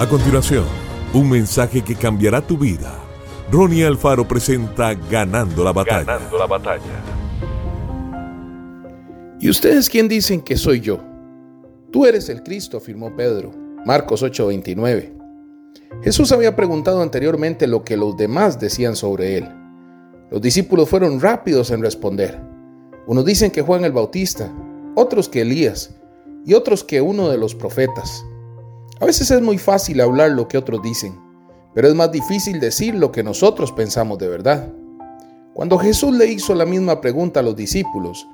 A continuación, un mensaje que cambiará tu vida. Ronnie Alfaro presenta Ganando la batalla. Ganando la batalla. ¿Y ustedes quién dicen que soy yo? Tú eres el Cristo, afirmó Pedro. Marcos 8:29. Jesús había preguntado anteriormente lo que los demás decían sobre él. Los discípulos fueron rápidos en responder. Unos dicen que Juan el Bautista, otros que Elías y otros que uno de los profetas. A veces es muy fácil hablar lo que otros dicen, pero es más difícil decir lo que nosotros pensamos de verdad. Cuando Jesús le hizo la misma pregunta a los discípulos,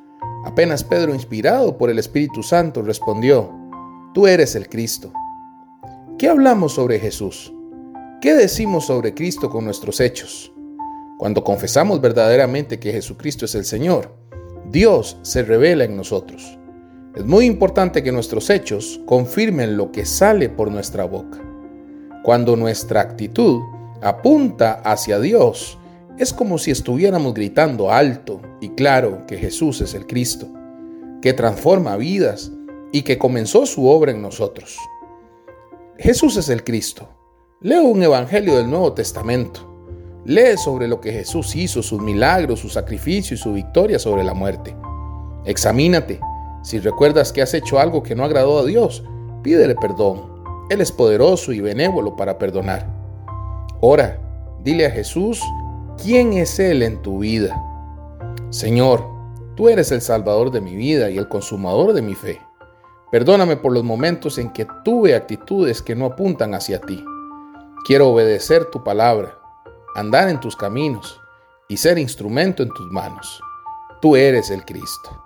apenas Pedro, inspirado por el Espíritu Santo, respondió, Tú eres el Cristo. ¿Qué hablamos sobre Jesús? ¿Qué decimos sobre Cristo con nuestros hechos? Cuando confesamos verdaderamente que Jesucristo es el Señor, Dios se revela en nosotros. Es muy importante que nuestros hechos confirmen lo que sale por nuestra boca. Cuando nuestra actitud apunta hacia Dios, es como si estuviéramos gritando alto y claro que Jesús es el Cristo, que transforma vidas y que comenzó su obra en nosotros. Jesús es el Cristo. Leo un evangelio del Nuevo Testamento. Lee sobre lo que Jesús hizo, sus milagros, su sacrificio y su victoria sobre la muerte. Examínate si recuerdas que has hecho algo que no agradó a Dios, pídele perdón. Él es poderoso y benévolo para perdonar. Ora, dile a Jesús quién es Él en tu vida. Señor, tú eres el Salvador de mi vida y el consumador de mi fe. Perdóname por los momentos en que tuve actitudes que no apuntan hacia ti. Quiero obedecer tu palabra, andar en tus caminos y ser instrumento en tus manos. Tú eres el Cristo.